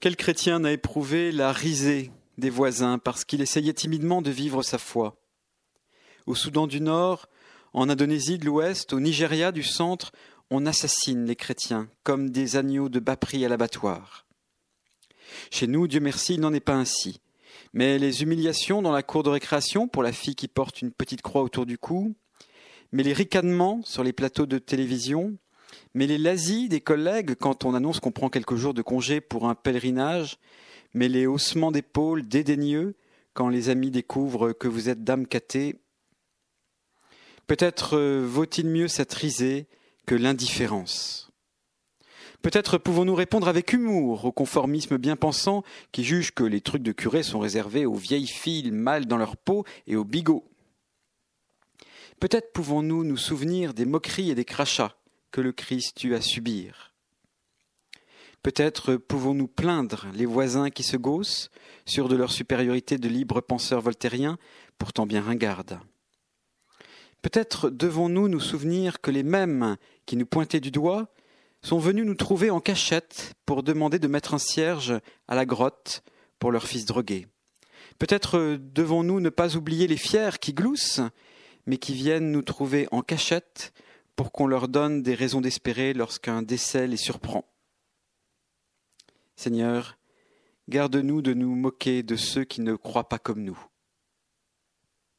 Quel chrétien n'a éprouvé la risée des voisins parce qu'il essayait timidement de vivre sa foi? Au Soudan du Nord, en Indonésie de l'Ouest, au Nigeria du Centre, on assassine les chrétiens comme des agneaux de bas prix à l'abattoir. Chez nous, Dieu merci, il n'en est pas ainsi. Mais les humiliations dans la cour de récréation pour la fille qui porte une petite croix autour du cou, mais les ricanements sur les plateaux de télévision, mais les lazis des collègues quand on annonce qu'on prend quelques jours de congé pour un pèlerinage, mais les haussements d'épaules dédaigneux quand les amis découvrent que vous êtes dame catée. Peut-être euh, vaut-il mieux s'attriser que l'indifférence. Peut-être pouvons-nous répondre avec humour au conformisme bien pensant qui juge que les trucs de curé sont réservés aux vieilles filles mal dans leur peau et aux bigots. Peut-être pouvons-nous nous souvenir des moqueries et des crachats que le Christ eut à subir. Peut-être pouvons-nous plaindre les voisins qui se gaussent, sûrs de leur supériorité de libres penseurs voltairiens, pourtant bien ringardes. Peut-être devons-nous nous souvenir que les mêmes qui nous pointaient du doigt sont venus nous trouver en cachette pour demander de mettre un cierge à la grotte pour leur fils drogué. Peut-être devons-nous ne pas oublier les fiers qui gloussent, mais qui viennent nous trouver en cachette pour qu'on leur donne des raisons d'espérer lorsqu'un décès les surprend. Seigneur, garde-nous de nous moquer de ceux qui ne croient pas comme nous.